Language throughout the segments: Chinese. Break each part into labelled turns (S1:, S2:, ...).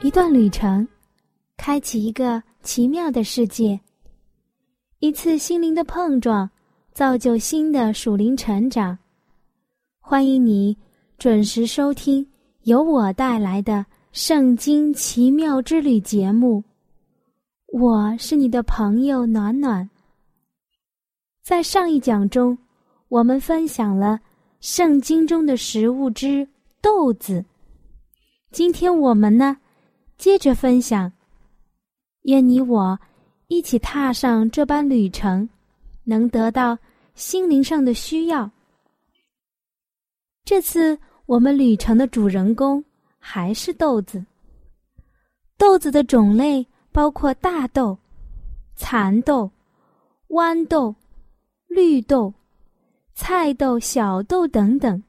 S1: 一段旅程，开启一个奇妙的世界。一次心灵的碰撞，造就新的属灵成长。欢迎你准时收听由我带来的《圣经奇妙之旅》节目。我是你的朋友暖暖。在上一讲中，我们分享了圣经中的食物之豆子。今天我们呢？接着分享，愿你我一起踏上这般旅程，能得到心灵上的需要。这次我们旅程的主人公还是豆子。豆子的种类包括大豆、蚕豆、豌豆、绿豆、菜豆、小豆等等。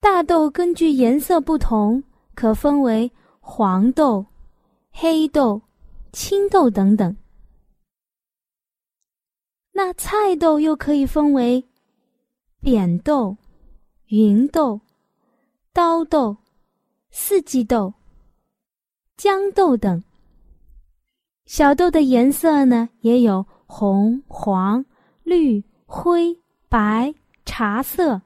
S1: 大豆根据颜色不同。可分为黄豆、黑豆、青豆等等。那菜豆又可以分为扁豆、芸豆、刀豆、四季豆、豇豆等。小豆的颜色呢，也有红、黄、绿、灰、白、茶色。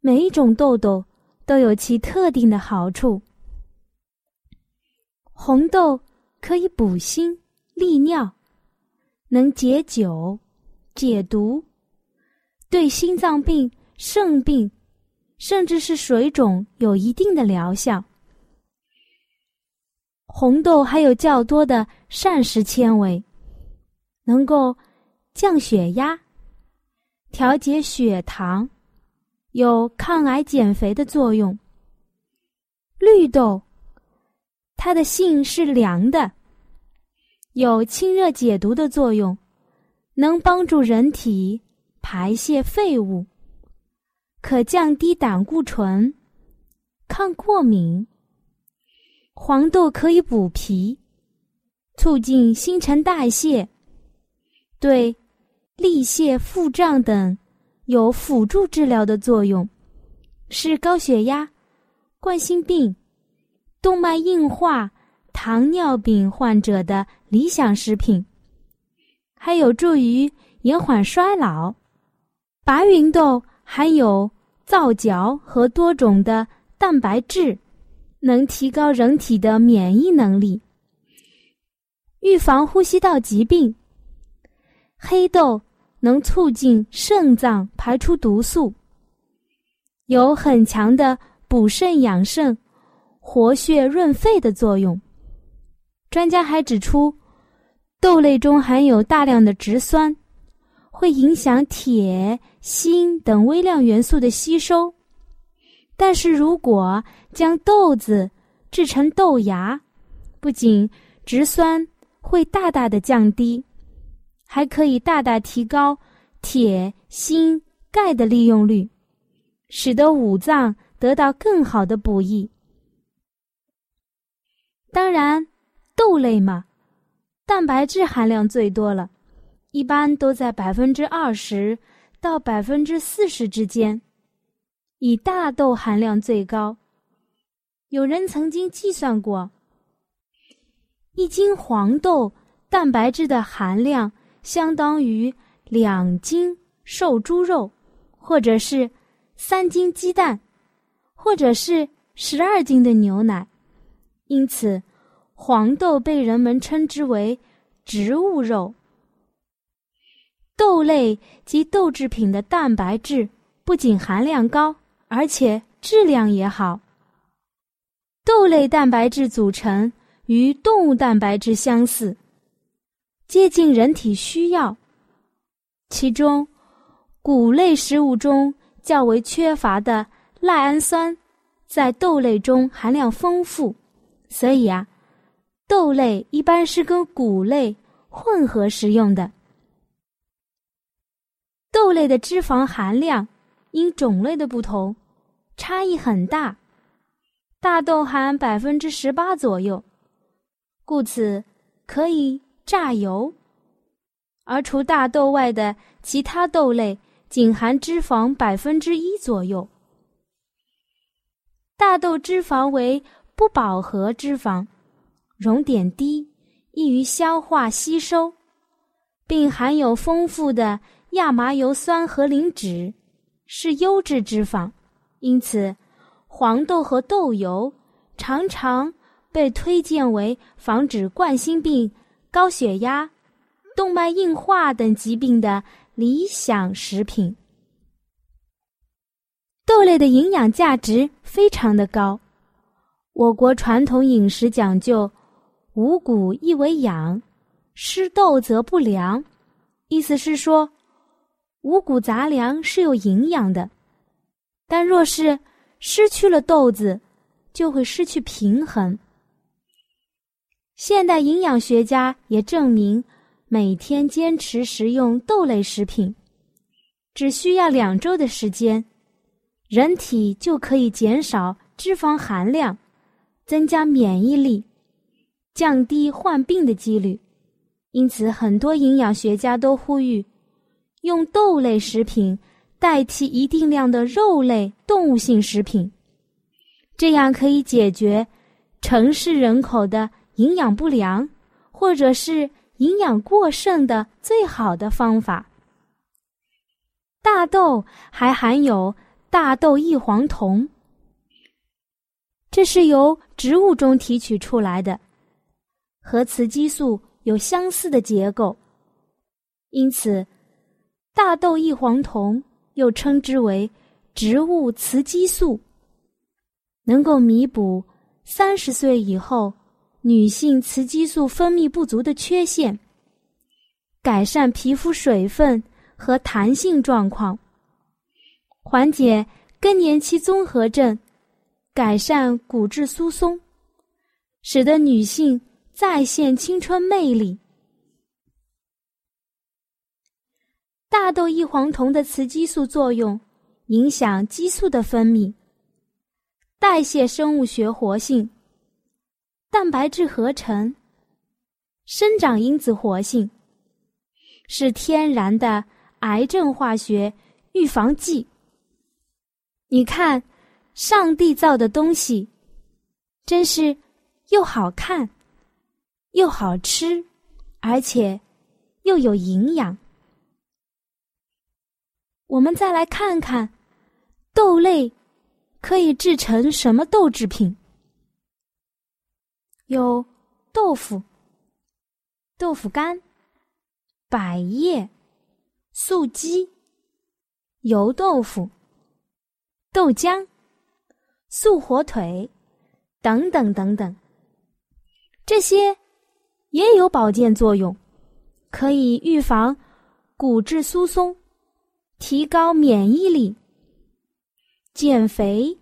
S1: 每一种豆豆。都有其特定的好处。红豆可以补心利尿，能解酒、解毒，对心脏病、肾病，甚至是水肿有一定的疗效。红豆还有较多的膳食纤维，能够降血压、调节血糖。有抗癌减肥的作用。绿豆，它的性是凉的，有清热解毒的作用，能帮助人体排泄废物，可降低胆固醇，抗过敏。黄豆可以补脾，促进新陈代谢，对利泻腹胀等。有辅助治疗的作用，是高血压、冠心病、动脉硬化、糖尿病患者的理想食品，还有助于延缓衰老。白芸豆含有皂角和多种的蛋白质，能提高人体的免疫能力，预防呼吸道疾病。黑豆。能促进肾脏排出毒素，有很强的补肾养肾、活血润肺的作用。专家还指出，豆类中含有大量的植酸，会影响铁、锌等微量元素的吸收。但是如果将豆子制成豆芽，不仅植酸会大大的降低。还可以大大提高铁、锌、钙的利用率，使得五脏得到更好的补益。当然，豆类嘛，蛋白质含量最多了，一般都在百分之二十到百分之四十之间，以大豆含量最高。有人曾经计算过，一斤黄豆蛋白质的含量。相当于两斤瘦猪肉，或者是三斤鸡蛋，或者是十二斤的牛奶。因此，黄豆被人们称之为植物肉。豆类及豆制品的蛋白质不仅含量高，而且质量也好。豆类蛋白质组成与动物蛋白质相似。接近人体需要，其中，谷类食物中较为缺乏的赖氨酸在豆类中含量丰富，所以啊，豆类一般是跟谷类混合食用的。豆类的脂肪含量因种类的不同，差异很大。大豆含百分之十八左右，故此可以榨油；而除大豆外的其他豆类仅含脂肪百分之一左右。大豆脂肪为不饱和脂肪，熔点低，易于消化吸收，并含有丰富的。亚麻油酸和磷脂是优质脂肪，因此黄豆和豆油常常被推荐为防止冠心病、高血压、动脉硬化等疾病的理想食品。豆类的营养价值非常的高。我国传统饮食讲究五谷一为养，失豆则不良，意思是说。五谷杂粮是有营养的，但若是失去了豆子，就会失去平衡。现代营养学家也证明，每天坚持食用豆类食品，只需要两周的时间，人体就可以减少脂肪含量，增加免疫力，降低患病的几率。因此，很多营养学家都呼吁。用豆类食品代替一定量的肉类动物性食品，这样可以解决城市人口的营养不良或者是营养过剩的最好的方法。大豆还含有大豆异黄酮，这是由植物中提取出来的，和雌激素有相似的结构，因此。大豆异黄酮又称之为植物雌激素，能够弥补三十岁以后女性雌激素分泌不足的缺陷，改善皮肤水分和弹性状况，缓解更年期综合症，改善骨质疏松，使得女性再现青春魅力。大豆异黄酮的雌激素作用影响激素的分泌、代谢生物学活性、蛋白质合成、生长因子活性，是天然的癌症化学预防剂。你看，上帝造的东西，真是又好看、又好吃，而且又有营养。我们再来看看，豆类可以制成什么豆制品？有豆腐、豆腐干、百叶、素鸡、油豆腐、豆浆、素火腿等等等等。这些也有保健作用，可以预防骨质疏松。提高免疫力、减肥、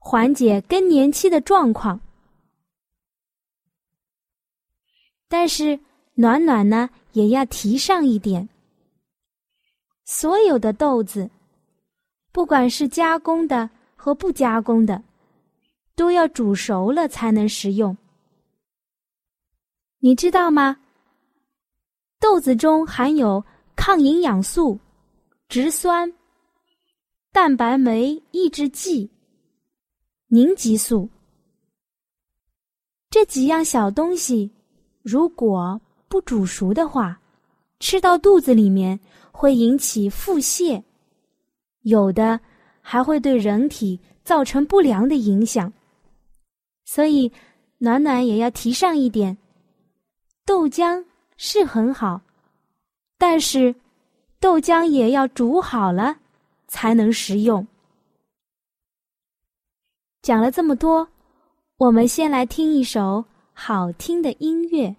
S1: 缓解更年期的状况。但是暖暖呢，也要提上一点：所有的豆子，不管是加工的和不加工的，都要煮熟了才能食用。你知道吗？豆子中含有抗营养素。植酸、蛋白酶抑制剂、凝集素这几样小东西，如果不煮熟的话，吃到肚子里面会引起腹泻，有的还会对人体造成不良的影响。所以，暖暖也要提上一点：豆浆是很好，但是。豆浆也要煮好了，才能食用。讲了这么多，我们先来听一首好听的音乐。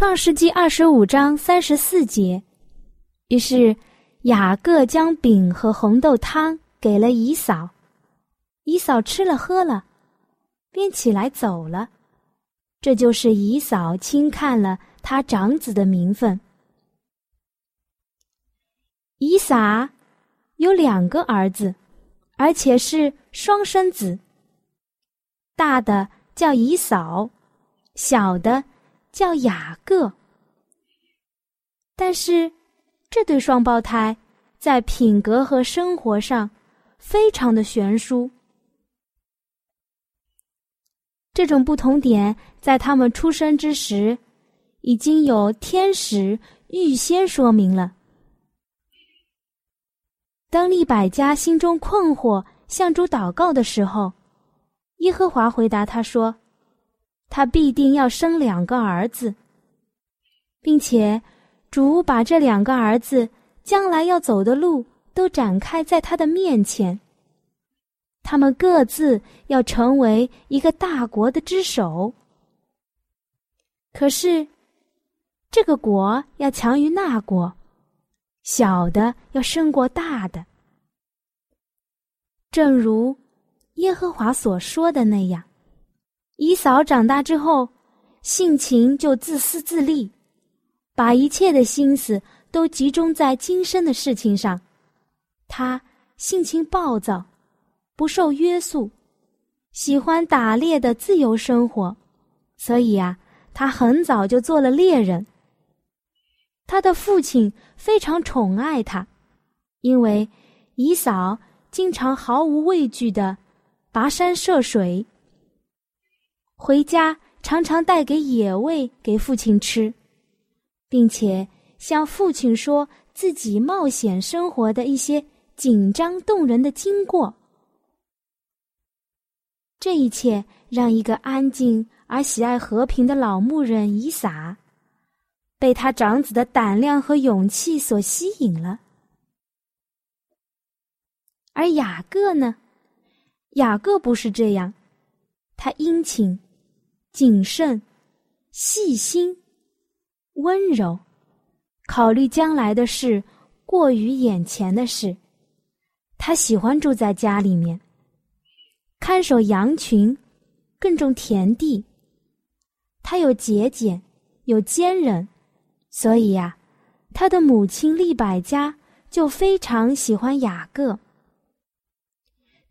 S1: 创世纪二十五章三十四节，于是雅各将饼和红豆汤给了姨嫂，姨嫂吃了喝了，便起来走了。这就是姨嫂轻看了他长子的名分。姨撒有两个儿子，而且是双生子。大的叫姨嫂，小的。叫雅各，但是这对双胞胎在品格和生活上非常的悬殊。这种不同点在他们出生之时已经有天使预先说明了。当利百家心中困惑，向主祷告的时候，耶和华回答他说。他必定要生两个儿子，并且主把这两个儿子将来要走的路都展开在他的面前。他们各自要成为一个大国的之首。可是，这个国要强于那国，小的要胜过大的。正如耶和华所说的那样。姨嫂长大之后，性情就自私自利，把一切的心思都集中在今生的事情上。她性情暴躁，不受约束，喜欢打猎的自由生活，所以啊，她很早就做了猎人。他的父亲非常宠爱他，因为姨嫂经常毫无畏惧的跋山涉水。回家常常带给野味给父亲吃，并且向父亲说自己冒险生活的一些紧张动人的经过。这一切让一个安静而喜爱和平的老牧人以撒，被他长子的胆量和勇气所吸引了。而雅各呢？雅各不是这样，他殷勤。谨慎、细心、温柔，考虑将来的事，过于眼前的事。他喜欢住在家里面，看守羊群，更种田地。他有节俭，有坚韧，所以呀，他的母亲利百家就非常喜欢雅各。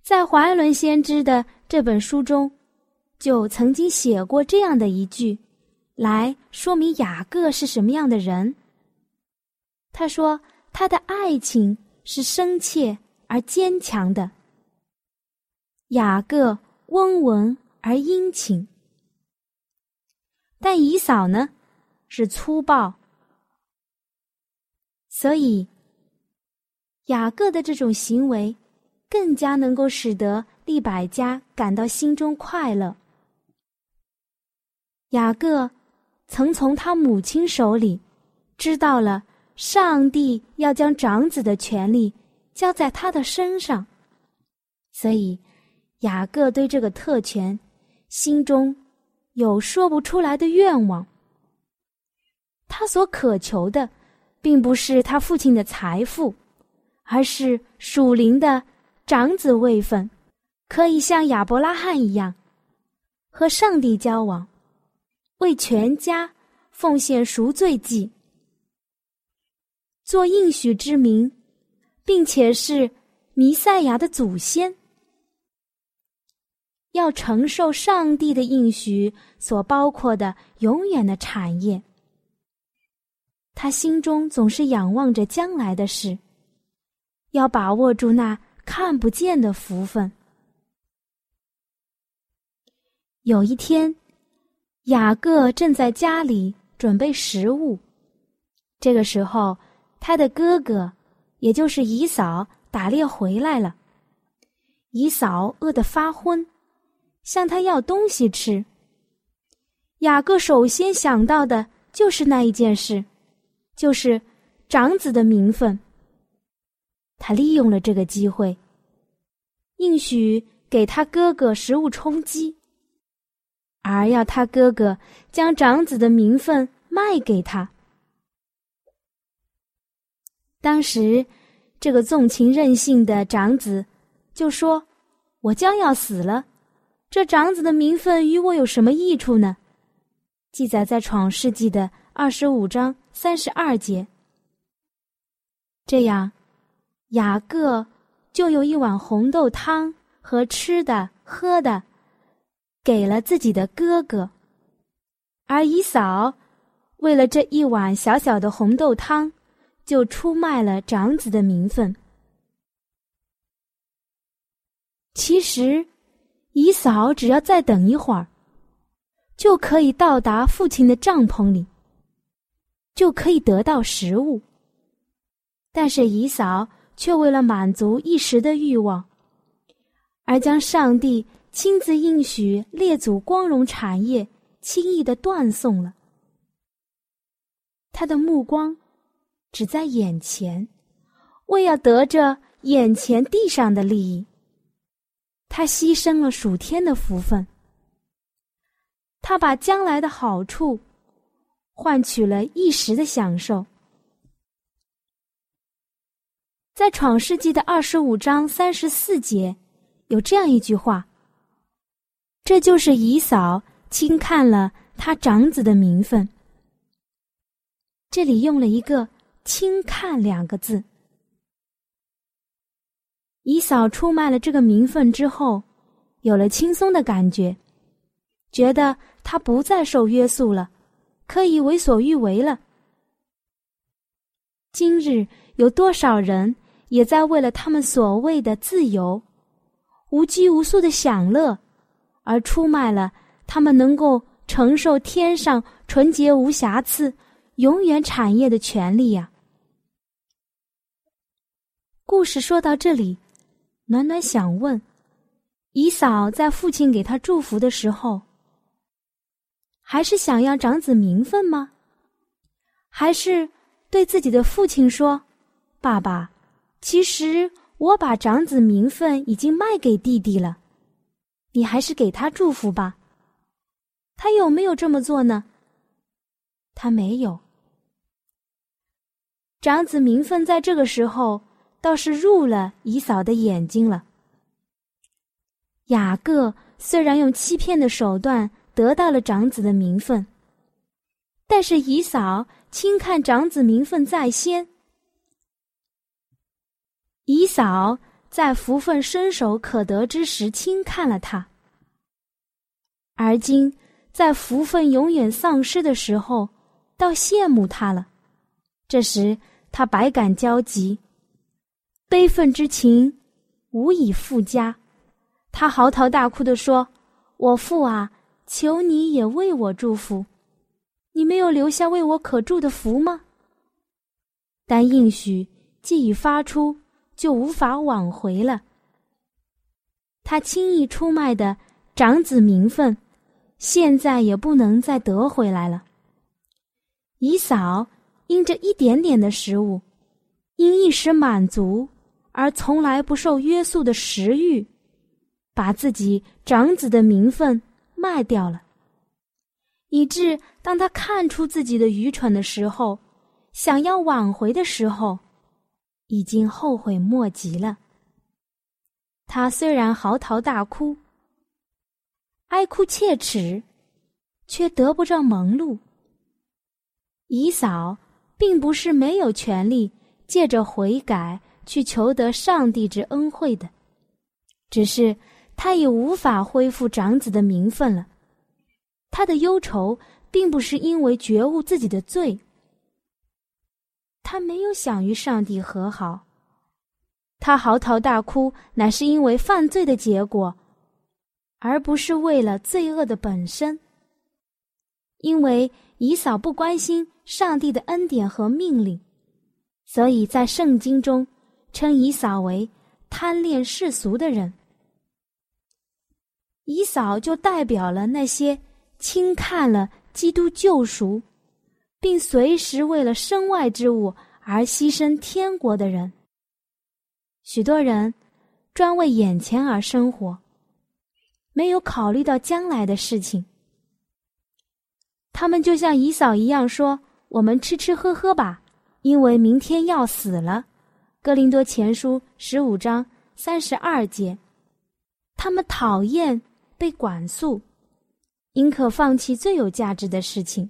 S1: 在华伦先知的这本书中。就曾经写过这样的一句，来说明雅各是什么样的人。他说他的爱情是深切而坚强的。雅各温文而殷勤，但姨嫂呢是粗暴，所以雅各的这种行为更加能够使得利百加感到心中快乐。雅各曾从他母亲手里知道了上帝要将长子的权利交在他的身上，所以。雅各对这个特权心中有说不出来的愿望。他所渴求的，并不是他父亲的财富，而是属灵的长子位分，可以像亚伯拉罕一样和上帝交往，为全家奉献赎罪祭，做应许之名，并且是弥赛亚的祖先。要承受上帝的应许所包括的永远的产业，他心中总是仰望着将来的事，要把握住那看不见的福分。有一天，雅各正在家里准备食物，这个时候，他的哥哥，也就是姨嫂打猎回来了，姨嫂饿得发昏。向他要东西吃。雅各首先想到的就是那一件事，就是长子的名分。他利用了这个机会，应许给他哥哥食物充饥，而要他哥哥将长子的名分卖给他。当时，这个纵情任性的长子就说：“我将要死了。”这长子的名分与我有什么益处呢？记载在《创世纪》的二十五章三十二节。这样，雅各就有一碗红豆汤和吃的喝的，给了自己的哥哥，而姨嫂为了这一碗小小的红豆汤，就出卖了长子的名分。其实。姨嫂只要再等一会儿，就可以到达父亲的帐篷里，就可以得到食物。但是姨嫂却为了满足一时的欲望，而将上帝亲自应许列祖光荣产业轻易的断送了。他的目光只在眼前，为要得着眼前地上的利益。他牺牲了属天的福分，他把将来的好处换取了一时的享受。在《创世纪》的二十五章三十四节，有这样一句话：“这就是姨嫂轻看了他长子的名分。”这里用了一个“轻看”两个字。姨嫂出卖了这个名分之后，有了轻松的感觉，觉得他不再受约束了，可以为所欲为了。今日有多少人也在为了他们所谓的自由、无拘无束的享乐，而出卖了他们能够承受天上纯洁无瑕疵、永远产业的权利呀？故事说到这里。暖暖想问：姨嫂在父亲给他祝福的时候，还是想要长子名分吗？还是对自己的父亲说：“爸爸，其实我把长子名分已经卖给弟弟了，你还是给他祝福吧。”他有没有这么做呢？他没有。长子名分在这个时候。倒是入了姨嫂的眼睛了。雅各虽然用欺骗的手段得到了长子的名分，但是姨嫂轻看长子名分在先。姨嫂在福分伸手可得之时轻看了他，而今在福分永远丧失的时候，倒羡慕他了。这时他百感交集，悲愤之情无以复加。他嚎啕大哭地说：“我父啊，求你也为我祝福，你没有留下为我可祝的福吗？”但应许既已发出，就无法挽回了。他轻易出卖的长子名分，现在也不能再得回来了。姨嫂因这一点点的食物，因一时满足而从来不受约束的食欲，把自己长子的名分卖掉了，以致当他看出自己的愚蠢的时候，想要挽回的时候，已经后悔莫及了。他虽然嚎啕大哭、哀哭切齿，却得不着蒙录。姨嫂并不是没有权利借着悔改去求得上帝之恩惠的，只是她已无法恢复长子的名分了。他的忧愁并不是因为觉悟自己的罪，他没有想与上帝和好。他嚎啕大哭，乃是因为犯罪的结果，而不是为了罪恶的本身。因为以扫不关心上帝的恩典和命令，所以在圣经中称以扫为贪恋世俗的人。以扫就代表了那些轻看了基督救赎，并随时为了身外之物而牺牲天国的人。许多人专为眼前而生活，没有考虑到将来的事情。他们就像姨嫂一样说：“我们吃吃喝喝吧，因为明天要死了。”《哥林多前书》十五章三十二节。他们讨厌被管束，宁可放弃最有价值的事情，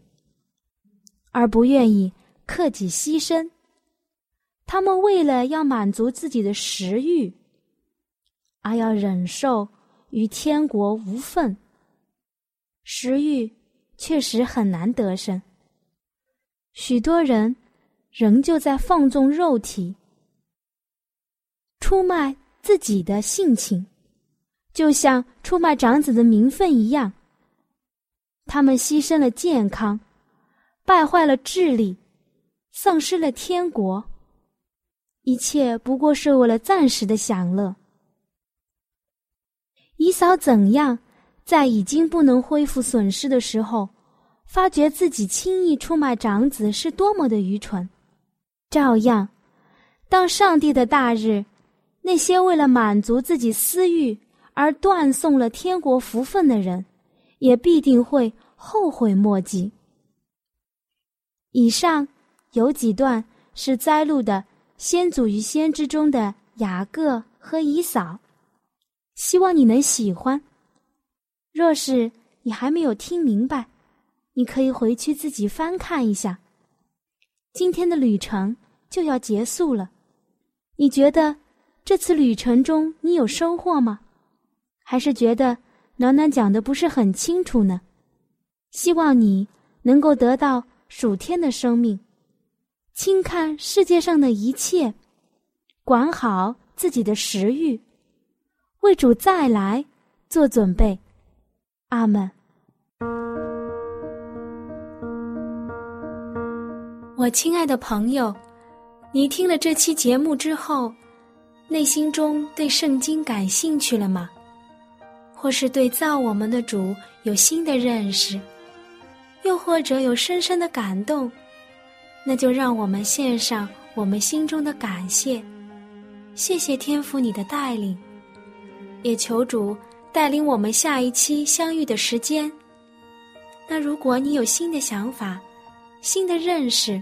S1: 而不愿意克己牺牲。他们为了要满足自己的食欲，而要忍受与天国无份。食欲确实很难得胜。许多人仍旧在放纵肉体，出卖自己的性情，就像出卖长子的名分一样。他们牺牲了健康，败坏了智力，丧失了天国。一切不过是为了暂时的享乐。姨嫂怎样在已经不能恢复损失的时候，发觉自己轻易出卖长子是多么的愚蠢；照样，当上帝的大日，那些为了满足自己私欲而断送了天国福分的人，也必定会后悔莫及。以上有几段是摘录的。先祖与先知中的雅各和以扫，希望你能喜欢。若是你还没有听明白，你可以回去自己翻看一下。今天的旅程就要结束了，你觉得这次旅程中你有收获吗？还是觉得暖暖讲的不是很清楚呢？希望你能够得到暑天的生命。轻看世界上的一切，管好自己的食欲，为主再来做准备。阿门。我亲爱的朋友，你听了这期节目之后，内心中对圣经感兴趣了吗？或是对造我们的主有新的认识，又或者有深深的感动？那就让我们献上我们心中的感谢，谢谢天父你的带领，也求主带领我们下一期相遇的时间。那如果你有新的想法、新的认识，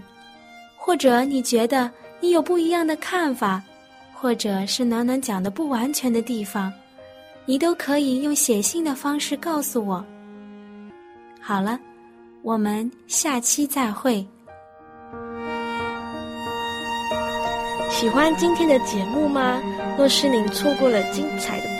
S1: 或者你觉得你有不一样的看法，或者是暖暖讲的不完全的地方，你都可以用写信的方式告诉我。好了，我们下期再会。
S2: 喜欢今天的节目吗？若是您错过了精彩的